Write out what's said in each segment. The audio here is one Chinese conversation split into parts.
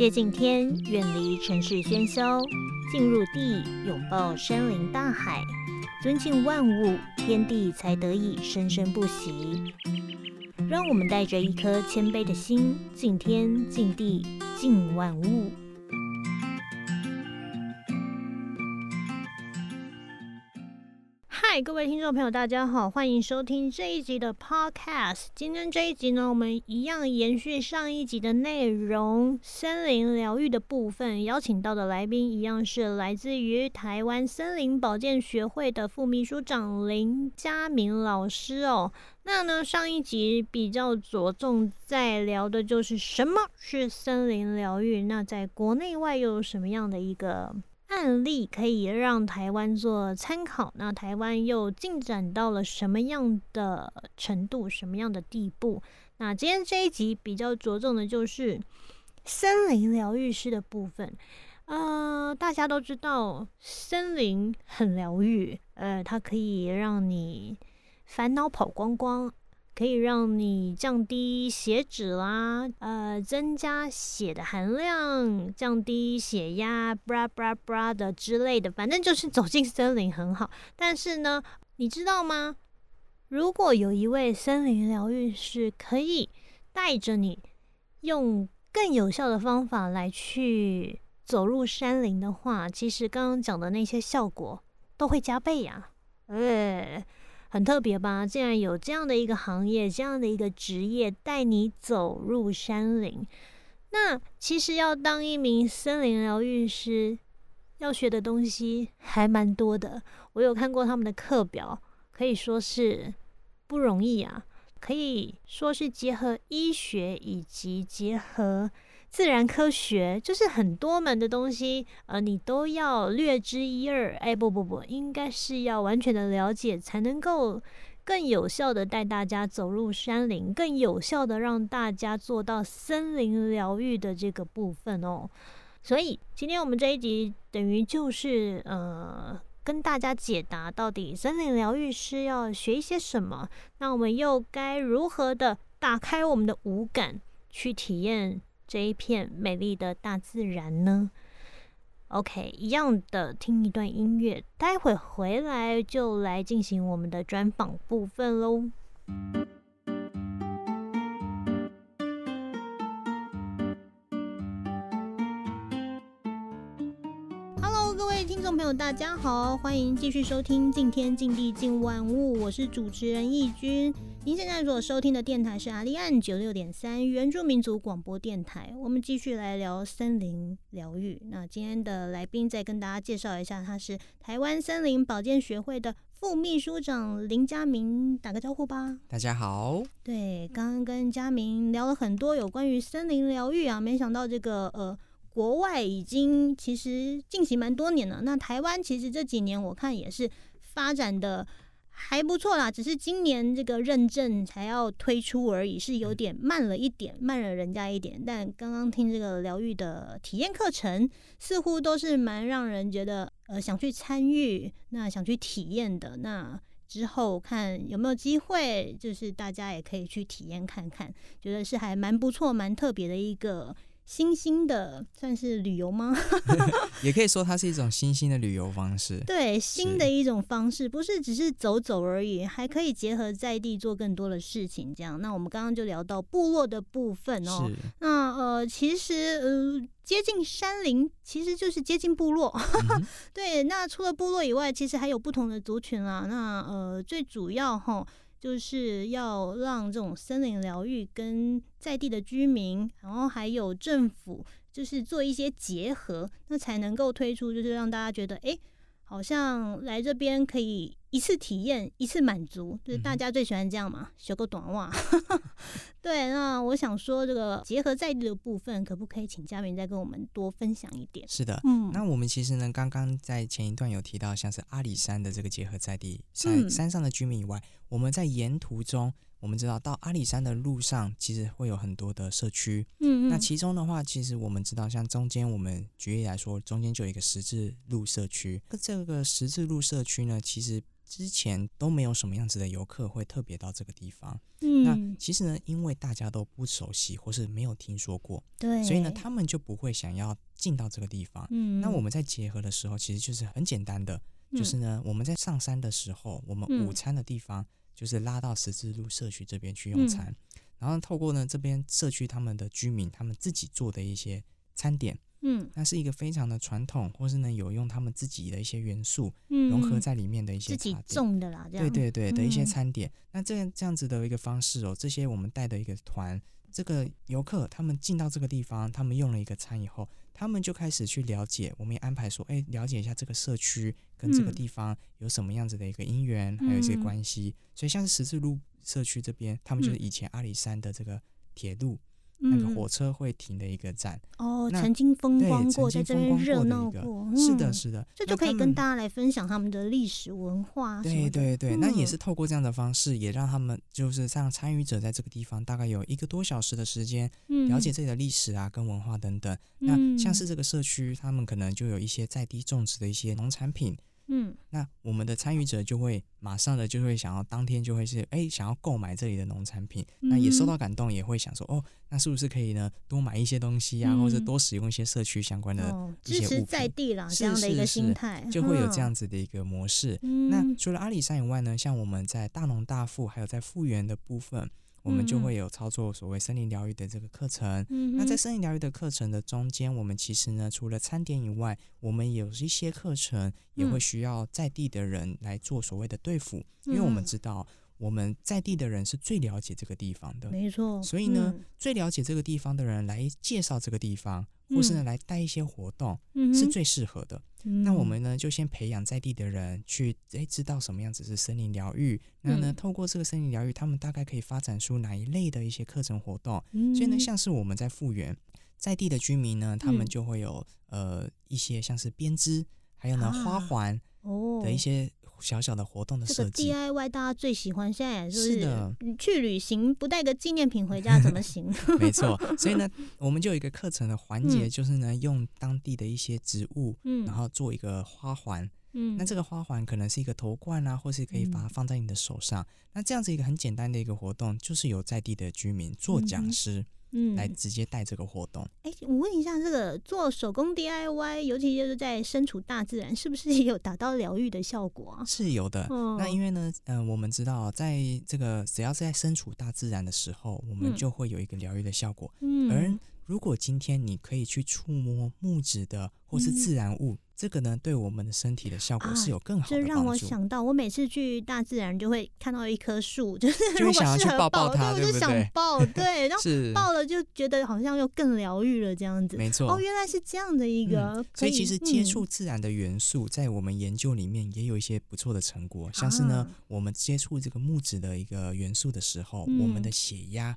接近天，远离尘世喧嚣，进入地，拥抱山林大海，尊敬万物，天地才得以生生不息。让我们带着一颗谦卑的心，敬天、敬地、敬万物。嗨，各位听众朋友，大家好，欢迎收听这一集的 Podcast。今天这一集呢，我们一样延续上一集的内容，森林疗愈的部分，邀请到的来宾一样是来自于台湾森林保健学会的副秘书长林佳明老师哦。那呢，上一集比较着重在聊的就是什么是森林疗愈，那在国内外又有什么样的一个？案例可以让台湾做参考，那台湾又进展到了什么样的程度、什么样的地步？那今天这一集比较着重的就是森林疗愈师的部分。呃，大家都知道森林很疗愈，呃，它可以让你烦恼跑光光。可以让你降低血脂啦，呃，增加血的含量，降低血压，bra bra bra 的之类的，反正就是走进森林很好。但是呢，你知道吗？如果有一位森林疗愈师可以带着你用更有效的方法来去走入山林的话，其实刚刚讲的那些效果都会加倍呀，呃。很特别吧？竟然有这样的一个行业，这样的一个职业，带你走入山林。那其实要当一名森林疗愈师，要学的东西还蛮多的。我有看过他们的课表，可以说是不容易啊。可以说是结合医学以及结合。自然科学就是很多门的东西，呃，你都要略知一二。哎，不不不，应该是要完全的了解，才能够更有效的带大家走入山林，更有效的让大家做到森林疗愈的这个部分哦。所以今天我们这一集等于就是呃，跟大家解答到底森林疗愈师要学一些什么，那我们又该如何的打开我们的五感去体验？这一片美丽的大自然呢？OK，一样的听一段音乐，待会回来就来进行我们的专访部分喽。Hello，各位听众朋友，大家好，欢迎继续收听《敬天敬地敬万物》，我是主持人易君。您现在所收听的电台是阿利安九六点三原住民族广播电台。我们继续来聊森林疗愈。那今天的来宾再跟大家介绍一下，他是台湾森林保健学会的副秘书长林佳明，打个招呼吧。大家好。对，刚刚跟佳明聊了很多有关于森林疗愈啊，没想到这个呃，国外已经其实进行蛮多年了。那台湾其实这几年我看也是发展的。还不错啦，只是今年这个认证才要推出而已，是有点慢了一点，慢了人家一点。但刚刚听这个疗愈的体验课程，似乎都是蛮让人觉得呃想去参与，那想去体验的。那之后看有没有机会，就是大家也可以去体验看看，觉得是还蛮不错、蛮特别的一个。新兴的算是旅游吗？也可以说它是一种新兴的旅游方式。对，新的一种方式，不是只是走走而已，还可以结合在地做更多的事情。这样，那我们刚刚就聊到部落的部分哦。那呃，其实呃，接近山林其实就是接近部落。对，那除了部落以外，其实还有不同的族群啊。那呃，最主要哈。就是要让这种森林疗愈跟在地的居民，然后还有政府，就是做一些结合，那才能够推出，就是让大家觉得，哎，好像来这边可以。一次体验，一次满足，就是大家最喜欢这样嘛，学个短袜。对，那我想说，这个结合在地的部分，可不可以请嘉宾再跟我们多分享一点？是的，嗯，那我们其实呢，刚刚在前一段有提到，像是阿里山的这个结合在地山山上的居民以外，我们在沿途中，我们知道到阿里山的路上，其实会有很多的社区。嗯嗯，那其中的话，其实我们知道，像中间我们举例来说，中间就有一个十字路社区。那这个十字路社区呢，其实之前都没有什么样子的游客会特别到这个地方。嗯，那其实呢，因为大家都不熟悉或是没有听说过，对，所以呢，他们就不会想要进到这个地方。嗯，那我们在结合的时候，其实就是很简单的，就是呢，我们在上山的时候，我们午餐的地方就是拉到十字路社区这边去用餐，然后透过呢这边社区他们的居民他们自己做的一些餐点。嗯，那是一个非常的传统，或是呢有用他们自己的一些元素融合在里面的一些自己种的啦，对对对的一些餐点。那这样这样子的一个方式哦，这些我们带的一个团，这个游客他们进到这个地方，他们用了一个餐以后，他们就开始去了解，我们也安排说，哎，了解一下这个社区跟这个地方有什么样子的一个因缘，还有一些关系。所以像是十字路社区这边，他们就是以前阿里山的这个铁路。那个火车会停的一个站哦，曾经风光过，在这边热闹过，是的，是的，这就可以跟大家来分享他们的历史文化。对对对，那也是透过这样的方式，也让他们就是让参与者在这个地方大概有一个多小时的时间，了解这里的历史啊、跟文化等等。那像是这个社区，他们可能就有一些在地种植的一些农产品。嗯，那我们的参与者就会马上的就会想要当天就会是哎想要购买这里的农产品，那也受到感动，也会想说哦，那是不是可以呢多买一些东西啊，或者多使用一些社区相关的一些物品，支持在地啦这样的一个心态，就会有这样子的一个模式。那除了阿里山以外呢，像我们在大农大富还有在复原的部分。我们就会有操作所谓森林疗愈的这个课程。那在森林疗愈的课程的中间，我们其实呢，除了餐点以外，我们有一些课程也会需要在地的人来做所谓的对付，因为我们知道我们在地的人是最了解这个地方的，没错。所以呢，最了解这个地方的人来介绍这个地方。或是呢，来带一些活动是最适合的。那我们呢，就先培养在地的人去，诶知道什么样子是森林疗愈。那呢，透过这个森林疗愈，他们大概可以发展出哪一类的一些课程活动。所以呢，像是我们在复原在地的居民呢，他们就会有呃一些像是编织，还有呢花环的一些。小小的活动的设计，这个 DIY 大家最喜欢。现在也是的去旅行不带个纪念品回家怎么行？没错，所以呢，我们就有一个课程的环节，就是呢，用当地的一些植物，嗯，然后做一个花环，嗯，那这个花环可能是一个头冠啊，或是可以把它放在你的手上。那这样子一个很简单的一个活动，就是有在地的居民做讲师。嗯，来直接带这个活动。哎，我问一下，这个做手工 DIY，尤其就是在身处大自然，是不是也有达到疗愈的效果啊？是有的。那因为呢，嗯，我们知道，在这个只要是在身处大自然的时候，我们就会有一个疗愈的效果。嗯，而如果今天你可以去触摸木质的或是自然物。这个呢，对我们的身体的效果是有更好的帮助。这让我想到，我每次去大自然就会看到一棵树，就是 如果适合抱它，对不对？想抱，对，然后抱了就觉得好像又更疗愈了，这样子。没错。哦，原来是这样的一个。所以其实接触自然的元素，在我们研究里面也有一些不错的成果，像是呢，我们接触这个木质的一个元素的时候，我们的血压。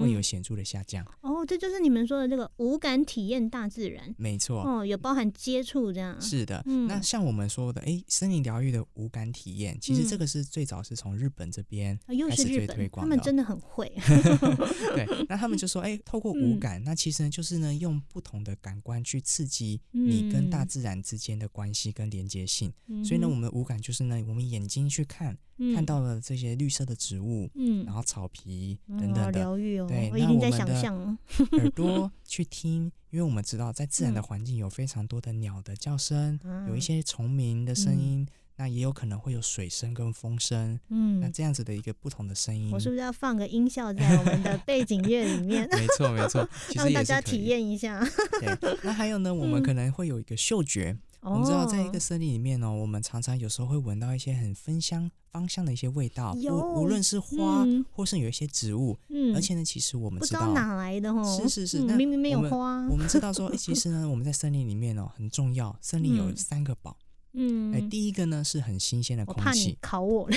会有显著的下降哦，这就是你们说的这个无感体验大自然，没错哦，有包含接触这样。是的，那像我们说的，哎，森林疗愈的无感体验，其实这个是最早是从日本这边开始最推广的，他们真的很会。对，那他们就说，哎，透过无感，那其实呢就是呢用不同的感官去刺激你跟大自然之间的关系跟连接性。所以呢，我们的无感就是呢，我们眼睛去看。看到了这些绿色的植物，嗯，然后草皮等等的，对，那我们的 耳朵去听，因为我们知道在自然的环境有非常多的鸟的叫声，有一些虫鸣的声音，那也有可能会有水声跟风声，嗯，那这样子的一个不同的声音，我是不是要放个音效在我们的 背景乐里面？没错没错，让大家体验一下。对，那还有呢，我们可能会有一个嗅觉。我们知道，在一个森林里面呢，我们常常有时候会闻到一些很芬香、芳香的一些味道，无无论是花，或是有一些植物。嗯，而且呢，其实我们知道哪来的哦，是是是，明明没有花。我们知道说，其实呢，我们在森林里面哦，很重要。森林有三个宝。嗯，哎，第一个呢是很新鲜的空气。考我，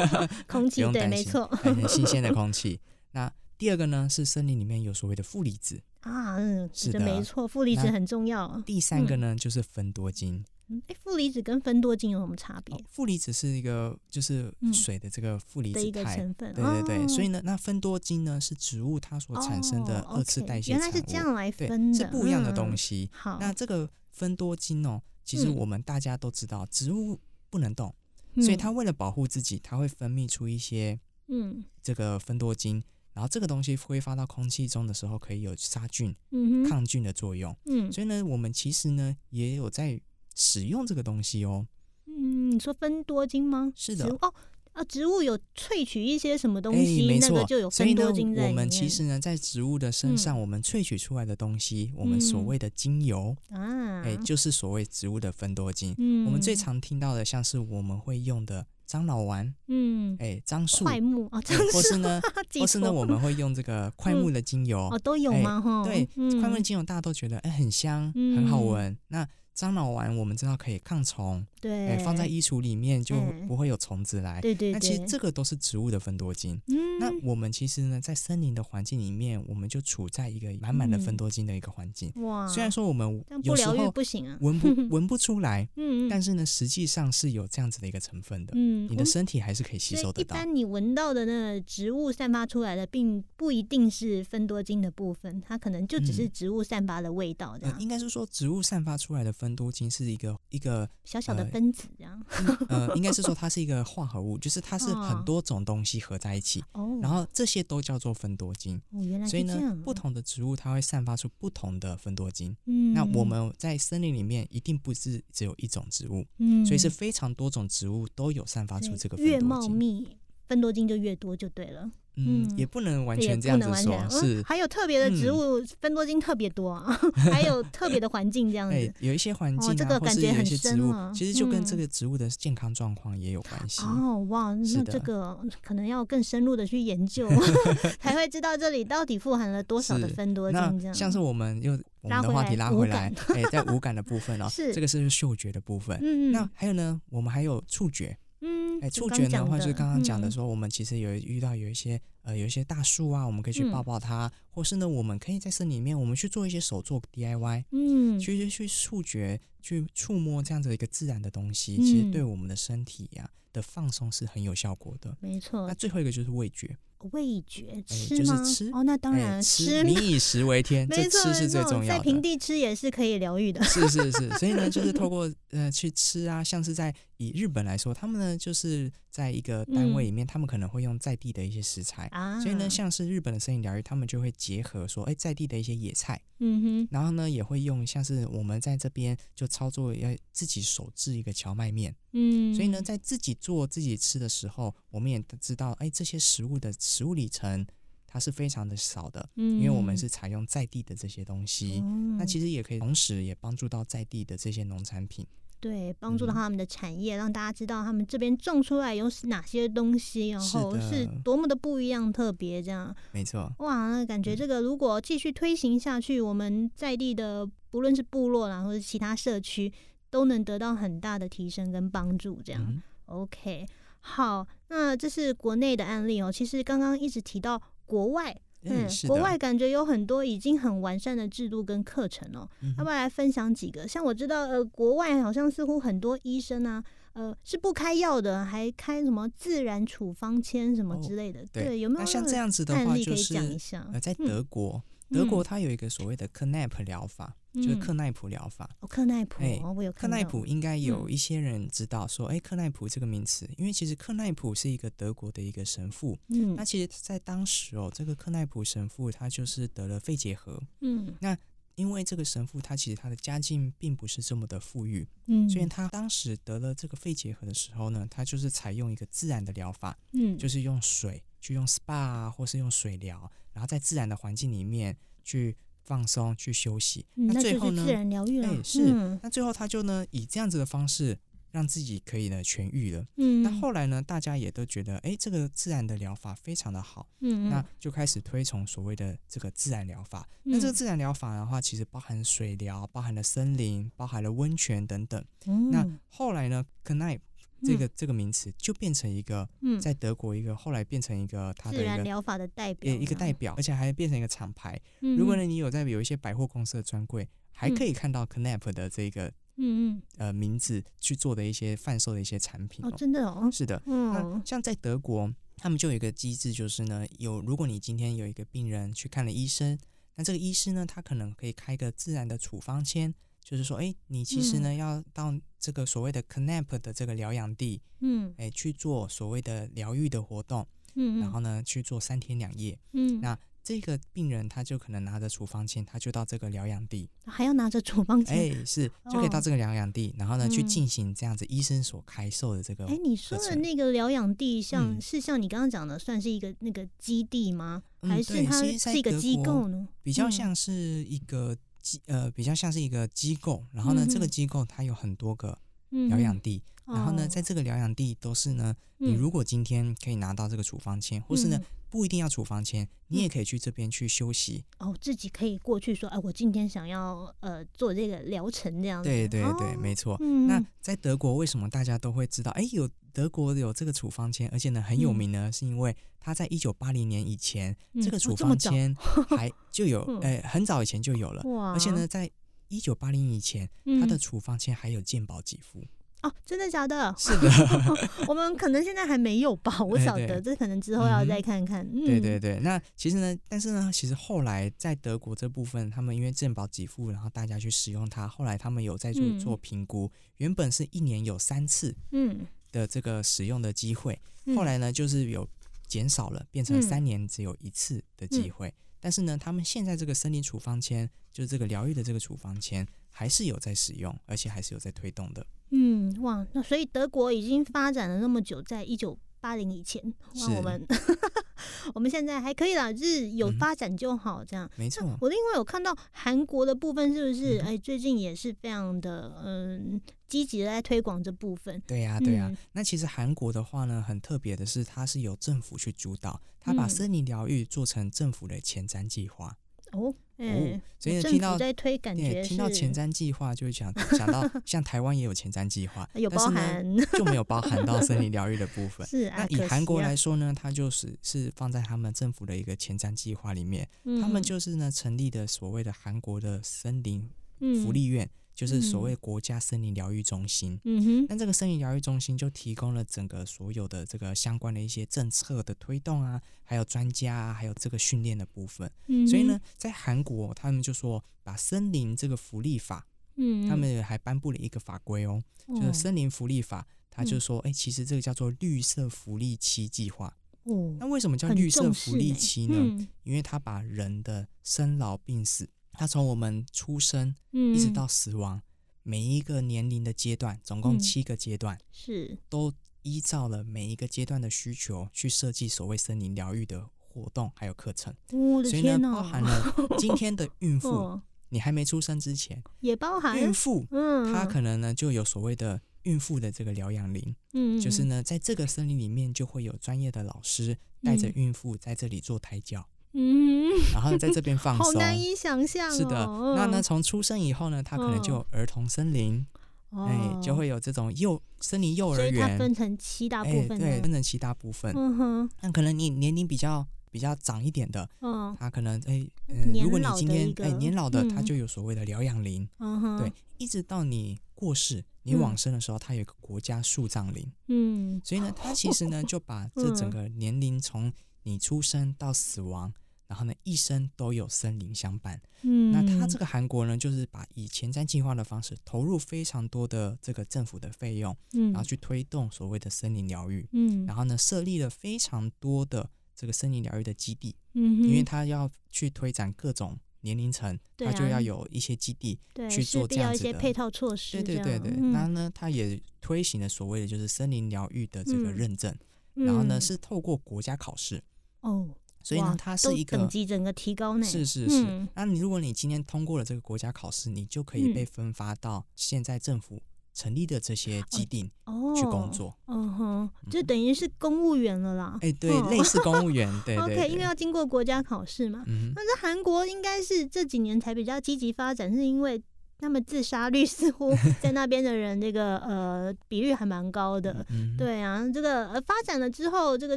空气对，没错，很新鲜的空气。那第二个呢是森林里面有所谓的负离子。啊，嗯，是的，没错，负离子很重要。第三个呢，就是芬多精。哎，负离子跟芬多精有什么差别？负离子是一个就是水的这个负离子的成分，对对对。所以呢，那芬多精呢是植物它所产生的二次代谢原来是这样来分的，是不一样的东西。好，那这个芬多精哦，其实我们大家都知道，植物不能动。所以它为了保护自己，它会分泌出一些嗯这个芬多精，然后这个东西挥发到空气中的时候，可以有杀菌、嗯抗菌的作用。嗯所以呢，我们其实呢也有在使用这个东西哦。嗯，你说分多精吗？是的哦。啊，植物有萃取一些什么东哎，西，没错，那个就有所以呢分多精我们。其实呢，在植物的身上，嗯我们萃取出来的东西，我们所嗯谓的精油，啊，哎、就是所谓植物的芬多精。嗯，我们最常听到的，像是我们会用的樟脑丸，嗯。哎、樟树，快木啊，或是呢，或是呢，我们会用这个快木的精油。哦都有哎吗？哈，对，嗯。快木的精油大家都觉得哎、很香，很好嗯闻。那樟脑丸我们知道可以抗虫，对，哎、放在衣橱里面就哎不会有虫子来。对对对，那其实这个都是植物的分多精。嗯，那我们其实呢，在森林的环境里面，我们就处在一个满满的分多精的一个环境。哇，虽然说我们有时候不行啊，闻不 闻不出来，嗯嗯，但是呢，实际上是有这样子的一个成分的，嗯，你的身体还是可以吸收得到。一般你闻到的那个植物散发出来的，并不一定是分多精的部分，它可能就只是嗯。植物散发的味道这呃，样，应该是说植物散发出来的芬多精是一个一个小小的呃分子这样。呃，应该是说它是一个化合物，就是它是哦很多种东西合在一起，哦，然后这些都叫做分多精。哦，原来所以呢不同的植物它会散发出不同的分多精。嗯，那我们在森林里面一定不是只有一种植物，嗯，所以是非常多种植物都有散发出这个分多精。茂密，芬多精就越多就对了。嗯，嗯也不能完全这样子说是还有特别的植嗯物，分多精特别多啊，还有特别的环境这样哎子。，有一些环境啊，哦这个感觉很些植物，深了其实就跟这嗯个植物的健康状况也有关系。哦，哇，那这个可能要更深入的去研究，才会知道这里到底富含了多少的分多精。这样那像是我们又我们的话题拉回来感，哎，在无感的部分 哦，是这个是嗅觉的部分。嗯，那还有呢，我们还有触觉，嗯，哎，就触觉的话，刚讲的就是刚刚讲的嗯说，我们其实有遇到有一些呃有一些大树啊，我们可以去抱嗯抱它，或是呢，我们可以在森林里面，我们去做一些手做 DIY，嗯，去去去触觉、去触摸这样子的一个自然的东西，其实嗯对我们的身体呀、的放松是很有效果的。没错那，最后一个就是味觉，味觉哎就是吃那当哎然吃民以食为天，这吃是最重要的。在平地吃也是可以疗愈的。是是是，所以呢，就是透过呃去吃啊，像是在以日本来说，他们呢就是在一个单位里面，他们可能会用在地的一些食材，所以呢，像是日本的森林疗愈，他们就会结合说，哎，在地的一些野菜，嗯哼，然后呢也会用像是我们在这边就操作要自己手制一个荞麦面，嗯，所以呢，在自己做自己吃的时候，我们也知道，哎，这些食物的食物里程它是非常的少的，嗯，因为我们。是采用在地的这些东西。那其实实也可以同时也帮助到在地的这些农产品。对帮助到嗯他们的产业，让大家知道他们这边种出来有哪些东西，然是后是多么的不一样、特别这样。没错，哇，那感觉嗯这个如果继续推行下去，我们在地的不论是部落啦，或者其他社区，都能得到很大的提升跟帮助。这样、嗯 OK，好，那这是国内的案例哦。其实刚刚一直提到国外，嗯，国外感觉有很多已经很完善的制度跟课程哦。嗯要不要来分享几个？像我知道，呃，国外好像似乎很多医生啊，呃，是不开药的，还开什么自然处方签什么哦之类的。对有没有那像这样子的话，案例可以就是讲一下？呃，在嗯德国，德国嗯。它有一个所谓的克奈普疗法，就是嗯克奈普疗法。哦，克奈普、哎哦，我有克。奈普应该有嗯。一些人知道说，哎、克奈普这个名词，因为其实克奈普是一个德国的一个神父。嗯。那其实，在当时哦，这个克奈普神父他就是得了肺结核，嗯。那因为这个神父他其实他的家境并不是这么的富裕，嗯，所以他当时得了这个肺结核的时候呢，他就是采用一个自然的疗法，嗯。就是用水去用 SPA 啊，或是用水疗，然后在自然的环境里面去放松、去休息。嗯那最后呢就是自，然疗愈了。哎是嗯那最后他就呢以这样子的方式让自己可以呢痊愈了。嗯，那后来呢，大家也都觉得，哎，这个自然的疗法非常的好，嗯那就开始推崇所谓的这个自然疗法。那这个嗯自然疗法的话，其实包含水疗，包含了森林，包含了温泉等等。嗯那后来呢 n i p 这个这个名词就变成一个嗯。在德国一个后来变成一个它的一个然疗法的代表呃一个代。表，而且还变成一个厂牌。嗯如果呢你有在有一些百货公司的专柜，还嗯。可以看到 Knap 的这个嗯嗯。呃名字去做的一些贩售的一些产品哦哦。真的哦。是的，那嗯像在德国，他们就有一个机制，就是呢，有如果你今天有一个病人去看了医生，那这个医师呢，他可能可以开个自然的处方签，就是说，哎，你其实呢要到这个所谓的 CNAP 的这个疗养地，嗯，哎，去做所谓的疗愈的活动，嗯，然后呢去做三天两夜，嗯，那这个病人他就可能拿着处方签，他就到这个疗养地，还要拿着处方签，哎，是就可以到这个疗养地，然后呢去嗯。进行这样子医生所开售的这个，哎，你说的那个疗养地，像是像你刚刚讲的，算是一个那个基地吗？嗯还是它是一个机构呢？比较嗯。像是一个机呃，比较像是一个机构，然后呢，这个机构它有很多个嗯疗养地，然后呢，哦。在这个疗养地都是呢，你嗯。如果今天可以拿到这个处方签，或是呢嗯不一定要处方签，你也可以去这边去休息。哦，自己可以过去说，哎，我今天想要呃做这个疗程这样子。对对对，哦没错。嗯，那在德国，为什么大家都会知道？哎，有德国有这个处方签，而且呢很有嗯名呢，是因为它在一九八零年以前，这个处方签 还就有，嗯呃，很早以前就有了。哇，而且呢，在一九八零以前，它的处方签还有鉴保给付。哦，真的假的？是的，我们可能现在还没有吧，我哎晓得，这可能之后要再看看。嗯，对对对，那其实呢，但是呢，其实后来在德国这部分，他们因为健保给付，然后大家去使用它，后来他们有在做嗯做评估，原本是一年有三次嗯，的这个使用的机会，嗯后来呢就是有减少了，变成嗯三年只有一次的机会。但是呢，他们现在这个森林处方签，就是这个疗愈的这个处方签，还是有在使用，而且还是有在推动的。嗯，哇，那所以德国已经发展了那么久，在一九八零以前，哇，我们 我们现在还可以啦，就是有发展就好，这样。没错，我另外有看到韩国的部分，是不是？哎，最近也是非常的嗯积极的在推广这部分。对呀、对呀、嗯那其实韩国的话呢，很特别的是，它是由政府去主导，它把嗯森林疗愈做成政府的前瞻计划。哦，哎，所以呢，听到在推，感觉对，听到前瞻计划就会想想到，像台湾也有前瞻计划，有但是呢包含就没有包含到森林疗愈的部分。是啊，那以韩国来说呢，它就是是放在他们政府的一个前瞻计划里面，他们嗯就是呢成立的所谓的韩国的森林嗯福利院，就是所嗯谓国家森林疗愈中心。嗯哼，那这个森林疗愈中心就提供了整个所有的这个相关的一些政策的推动啊，还有专家啊，还有这个训练的部分。嗯所以呢，，在韩国他们就说把森林这个福利法，嗯，他们还颁布了一个法规哦，就是哦森林福利法。他就嗯说，哎、其实这个叫做绿色福利期计划。哦，那为什么叫绿色福利期呢？嗯因为它把人的生老病死，它从我们出生一直到死亡，每一个年龄的阶段，总共嗯。七个阶段，是。都依照了每一个阶段的需求去设计所谓森林疗愈的活动还有课程。所以呢，包含了今天的孕 妇，哦，你还没出生之前，也包含孕妇嗯，她可能呢就有所谓的孕妇的这个疗养林，嗯，就是呢在这个森林里面就会有专业的老师带着嗯。孕妇在这里做胎教，嗯，然后呢在这边放 好松。难以想象哦。是的，那呢，嗯，从出生以后呢，他可能就有儿童森林，哎、就哦会有这种幼森林幼儿园，分成七大部哎，分对，分成七大部分。嗯哼，那可能你年龄比较比较长一点的，嗯他可能哎，嗯、年如果你今天哎年老的，他嗯就有所谓的疗养林，嗯哼，对，，一直到你过世、你嗯往生的时候，它有一个国家树葬林。嗯所以呢，它其实呢就把这整个年龄从你出生到死亡。然后呢，一生都有森林相伴。嗯，那他这个韩国呢，就是把以前瞻计划的方式，投入非常多的这个政府的费用，嗯，然后去推动所谓的森林疗愈。嗯，然后呢，设立了非常多的这个森林疗愈的基地，嗯，因为他要去推展各种年龄层，对它就要啊有一些基地。对去做这样子的些配套措施对对对对，嗯然后呢，他也推行了所谓的就是森林疗愈的这个嗯认证，然后呢嗯是透过国家考试，哦，所以呢它是一个等级整个提高呢，是是是嗯，那你如果你今天通过了这个国家考试，你就可以嗯被分发到现在政府成立的这些基地哦，去工，作。哦哼，就嗯等于是公务员了啦。哎，对，哦类似公务员，对对 OK，因为，要经过国家考试嘛。嗯哼，但是韩国应该是这几年才比较积极发展，是因为他们自杀率似乎在那边的人这个呃比率还蛮高的。嗯，对啊，这个呃发展了之后，这个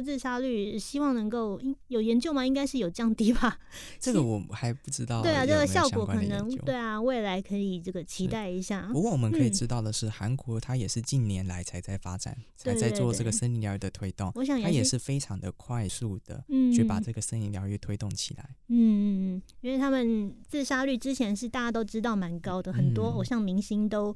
自杀率希望能够应有研究吗？应该是有降低吧。这个我还不知道对啊，这个效果可能对啊，未来可以这个期待一下。不过我们可以嗯知道的是，韩国它也是近年来才在发展，才在做这个对森林疗愈的推动，我想它也是是非常的快速的嗯去把这个森林疗愈推动起来。嗯嗯嗯，因为他们自杀率之前是大家都知道蛮高的，很多偶像明星都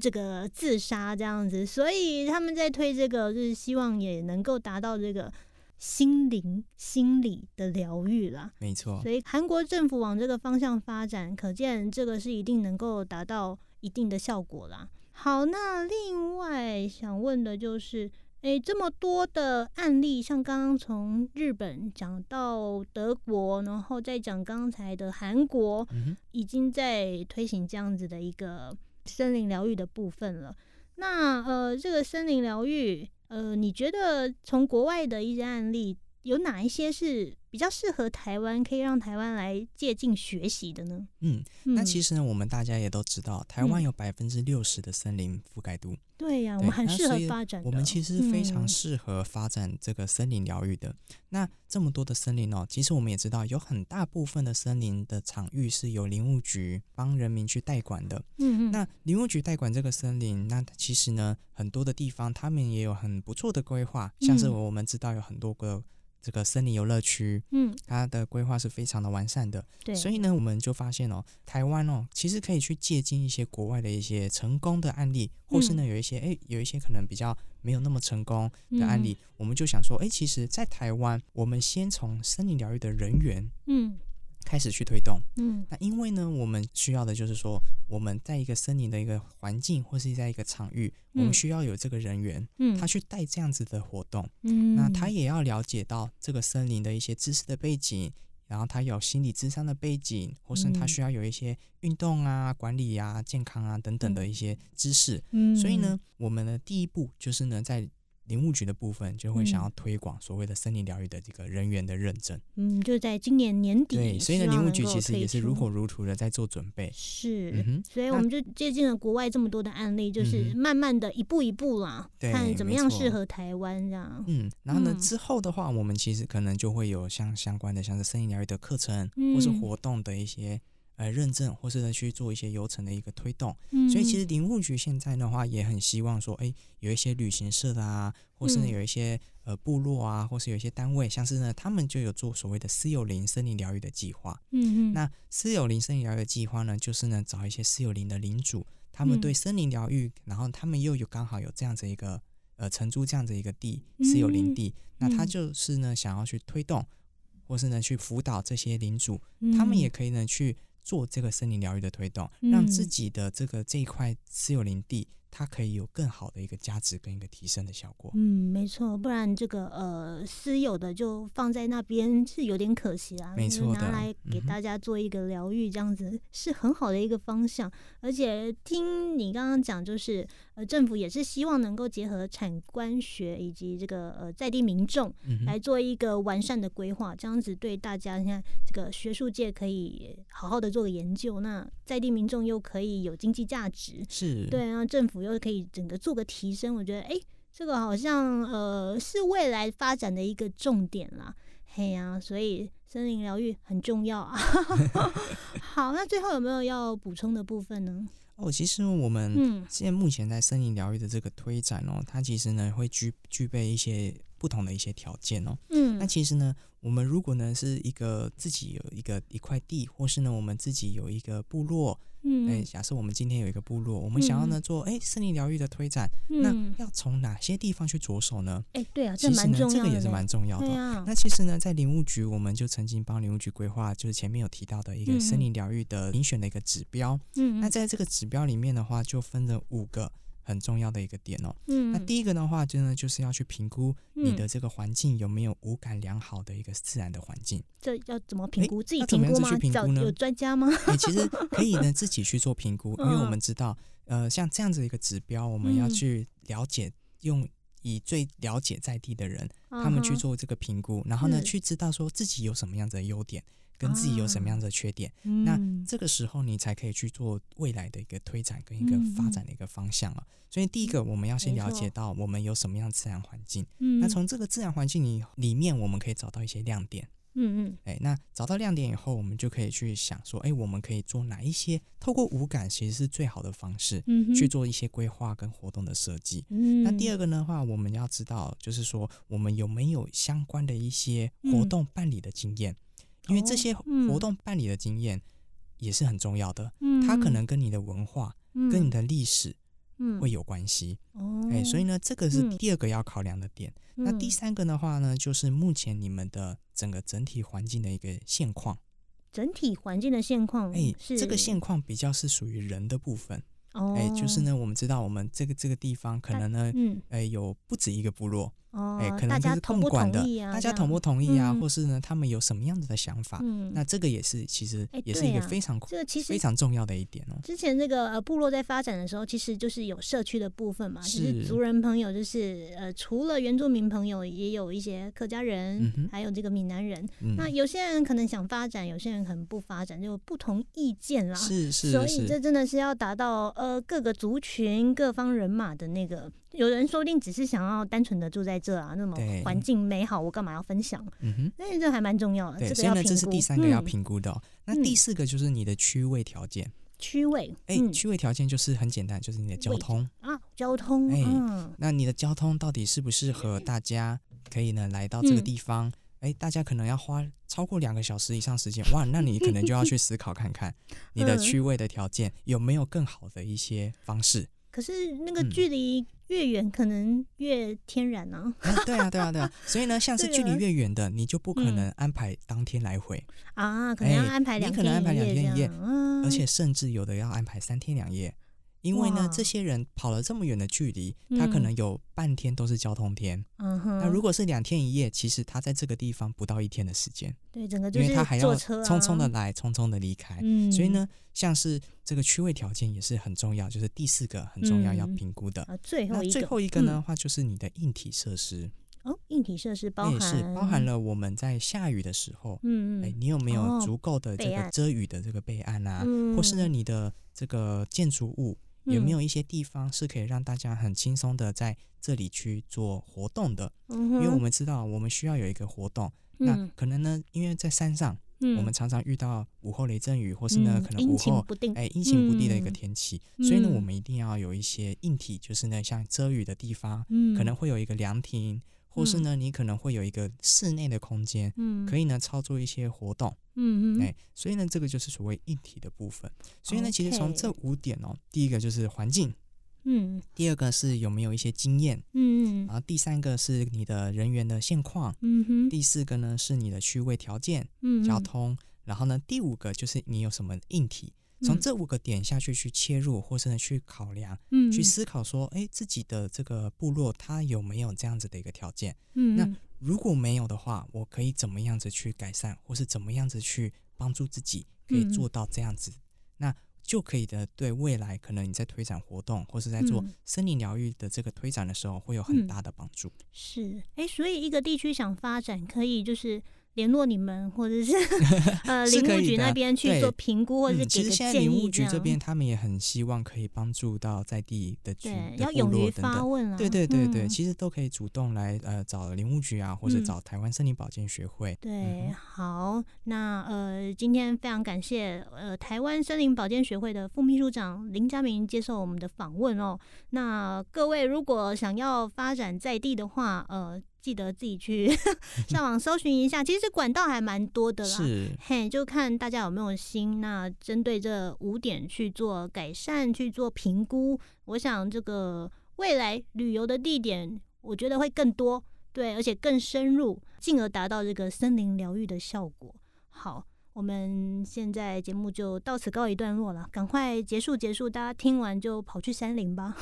这个自杀这样子，所以他们在推这个，就是希望也能够达到这个心灵心理的疗愈啦。没错，所以韩国政府往这个方向发展，可见这个是一定能够达到一定的效果啦。好，那另外想问的就是。诶，这么多的案例，像刚刚从日本讲到德国，然后再讲刚才的韩国，已经在推行这样子的一个森林疗愈的部分了。那呃，这个森林疗愈，呃，你觉得从国外的一些案例？有哪一些是比较适合台湾，可以让台湾来借鉴学习的呢？嗯，那其实呢，我们大家也都知道，台湾有百分之六十的森林覆盖度。对呀，我们很适合发展。我们其实非常适合发展这个森林疗愈的。那这么多的森林哦，其实我们也知道，有很大部分的森林的场域是由林务局帮人民去代管的。嗯嗯。那林务局代管这个森林，那其实呢，很多的地方他们也有很不错的规划，像是我们知道有很多个。这个森林游乐区，嗯，它的规划是非常的完善的，对，所以呢，我们就发现哦，台湾哦，其实可以去借鉴一些国外的一些成功的案例，或是呢，有一些哎，有一些可能比较没有那么成功的案例，我们就想说，哎，其实，在台湾，我们先从森林疗愈的人员，嗯。开始去推动，嗯，那因为呢，我们需要的就是说，我们在一个森林的一个环境，或是在一个场域，我们需要有这个人员，嗯，他去带这样子的活动，嗯，那他也要了解到这个森林的一些知识的背景，然后他有心理智商的背景，或是他需要有一些运动啊、管理啊、健康啊等等的一些知识，嗯，所以呢，我们的第一步就是呢，在林务局的部分就会想要推广所谓的森林疗愈的这个人员的认证，嗯，就在今年年底，对，所以呢，林务局其实也是如火如荼的在做准备，是，所以我们就借鉴了国外这么多的案例，就是慢慢的一步一步啦，看怎么样适合台湾这样，嗯，然后呢之后的话，我们其实可能就会有像相关的像是森林疗愈的课程或是活动的一些。呃，认证或是呢去做一些流程的一个推动，所以其实林务局现在的话也很希望说，哎，有一些旅行社的啊，或是呢有一些呃部落啊，或是有一些单位，像是呢他们就有做所谓的私有林森林疗愈的计划。嗯嗯。那私有林森林疗愈的计划呢，就是呢找一些私有林的领主，他们对森林疗愈，然后他们又有刚好有这样子一个呃承租这样子一个地私有林地，那他就是呢想要去推动，或是呢去辅导这些领主，他们也可以呢去。做这个森林疗愈的推动，让自己的这个这一块私有林地。它可以有更好的一个价值跟一个提升的效果。嗯，没错，不然这个呃私有的就放在那边是有点可惜啊。没错拿来给大家做一个疗愈，这样子是很好的一个方向。而且听你刚刚讲，就是呃政府也是希望能够结合产官学以及这个呃在地民众来做一个完善的规划，这样子对大家，你看这个学术界可以好好的做个研究，那在地民众又可以有经济价值。是对啊，政府。又可以整个做个提升，我觉得哎，这个好像呃是未来发展的一个重点啦。嘿呀，所以森林疗愈很重要啊。好，那最后有没有要补充的部分呢？哦，其实我们现在目前在森林疗愈的这个推展哦，它其实呢会具具备一些不同的一些条件哦。嗯，那其实呢，我们如果呢是一个自己有一个一块地，或是呢我们自己有一个部落。嗯，哎，假设我们今天有一个部落，我们想要呢做哎森林疗愈的推展，那要从哪些地方去着手呢？哎，对啊，其实呢这个也是蛮重要的。那其实呢，在林务局，我们就曾经帮林务局规划，就是前面有提到的一个森林疗愈的遴选的一个指标。嗯，那在这个指标里面的话，就分了五个。很重要的一个点哦，嗯，那第一个的话，真的就是要去评估你的这个环境有没有五感良好的一个自然的环境。这要怎么评估？自己评估吗？找有专家吗？你其实可以呢 自己去做评估，因为我们知道，呃，像这样子一个指标，我们要去了解，用以最了解在地的人，他们去做这个评估，然后呢，去知道说自己有什么样子的优点。跟自己有什么样的缺点，那这个时候你才可以去做未来的一个推展跟一个发展的一个方向了。所以第一个，我们要先了解到我们有什么样自然环境。那从这个自然环境里里面，我们可以找到一些亮点。嗯嗯。哎，那找到亮点以后，我们就可以去想说，哎，我们可以做哪一些？透过五感其实是最好的方式，去做一些规划跟活动的设计。那第二个的话，我们要知道，就是说我们有没有相关的一些活动办理的经验。因为这些活动办理的经验，也是很重要的，它可能跟你的文化、跟你的历史会有关系。哦，哎，所以呢，这个是第二个要考量的点。那第三个的话呢，就是目前你们的整个整体环境的一个现况。整体环境的现况，哎，这个现况比较是属于人的部分。哎，就是呢，我们知道我们这个这个地方可能呢，嗯，哎，有不止一个部落。哎，可能就是共管的，大家同不同意啊？或是呢，他们有什么样子的想法？嗯，那这个也是，其实也是一个非常这个其实非常重要的一点哦。之前那个呃部落在发展的时候，其实就是有社区的部分嘛，就是族人朋友，就是呃除了原住民朋友，也有一些客家人，还有这个闽南人。那有些人可能想发展，有些人可能不发展，就不同意见啦。是是，所以这真的是要达到呃各个族群、各方人马的那个。有人说不定只是想要单纯的住在这啊，那么环境美好，我干嘛要分享？嗯哼，那这还蛮重要的。对，所以呢，这是第三个要评估的。那第四个就是你的区位条件。区位，哎，区位条件就是很简单，就是你的交通啊，交通。哎，那你的交通到底适不适合大家可以呢来到这个地方？哎，大家可能要花超过两个小时以上时间，哇，那你可能就要去思考看看 你的区位的条件有没有更好的一些方式。可是那个距离越远，可能越天然呢。对啊，对啊，对啊。所以呢，像是距离越远的，你就不可能安排当天来回啊，可能要安排两天一夜，而且甚至有的要安排三天两夜。因为呢，这些人跑了这么远的距离，他可能有半天都是交通天。嗯哼。那如果是两天一夜，其实他在这个地方不到一天的时间。对，整个因为他还要匆匆的来，匆匆的离开。嗯。所以呢，像是这个区位条件也是很重要，就是第四个很重要要评估的。啊，最后一个。最后一个呢话，就是你的硬体设施。哦，硬体设施包含是包含了我们在下雨的时候，嗯嗯，哎，你有没有足够的这个遮雨的这个备案啊？或是呢，你的这个建筑物？有没有一些地方是可以让大家很轻松的在这里去做活动的？因为我们知道我们需要有一个活动，那可能呢，因为在山上，我们常常遇到午后雷阵雨，或是呢可能午后哎阴晴不定的一个天气，所以呢我们一定要有一些硬体，就是呢像遮雨的地方，可能会有一个凉亭。或是呢，你可能会有一个室内的空间，嗯，可以呢操作一些活动，嗯嗯，哎，所以呢，这个就是所谓硬体的部分。所以呢，其实从这五点哦，第一个就是环境，嗯，第二个是有没有一些经验，嗯嗯，然后第三个是你的人员的现况，嗯哼，第四个呢是你的区位条件，嗯，交通，然后呢第五个就是你有什么硬体。从这五个点下去去切入，或是呢去考量，嗯，去思考说，哎，自己的这个部落它有没有这样子的一个条件？嗯，那如果没有的话，我可以怎么样子去改善，或是怎么样子去帮助自己可以做到这样子？那就可以的，对未来可能你在推展活动，或是在做森林疗愈的这个推展的时候，会有很大的帮助。是，哎，所以一个地区想发展，可以就是。联络你们，或者是 呃，林务局那边去做评估，或者是给个建议。林务局这边他们也很希望可以帮助到在地的对，要勇于发问对对对对，其实都可以主动来呃找林务局啊，或者找台湾森林保健学会。对，好，那呃，今天非常感谢呃台湾森林保健学会的副秘书长林佳明接受我们的访问哦。那各位如果想要发展在地的话，呃。记得自己去上网搜寻一下，其实管道还蛮多的啦。是，嘿，就看大家有没有心。那针对这五点去做改善，去做评估，我想这个未来旅游的地点，我觉得会更多，对，而且更深入，进而达到这个森林疗愈的效果。好。我们现在节目就到此告一段落了，赶快结束结束，大家听完就跑去山林吧，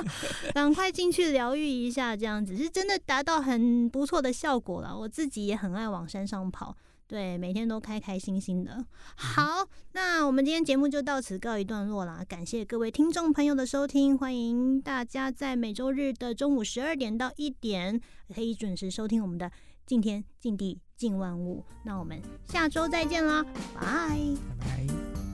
赶快进去疗愈一下，这样子是真的达到很不错的效果了。我自己也很爱往山上跑，对，每天都开开心心的。好，那我们今天节目就到此告一段落了，感谢各位听众朋友的收听，欢迎大家在每周日的中午十二点到一点可以准时收听我们的。敬天敬地敬万物，那我们下周再见啦，拜拜。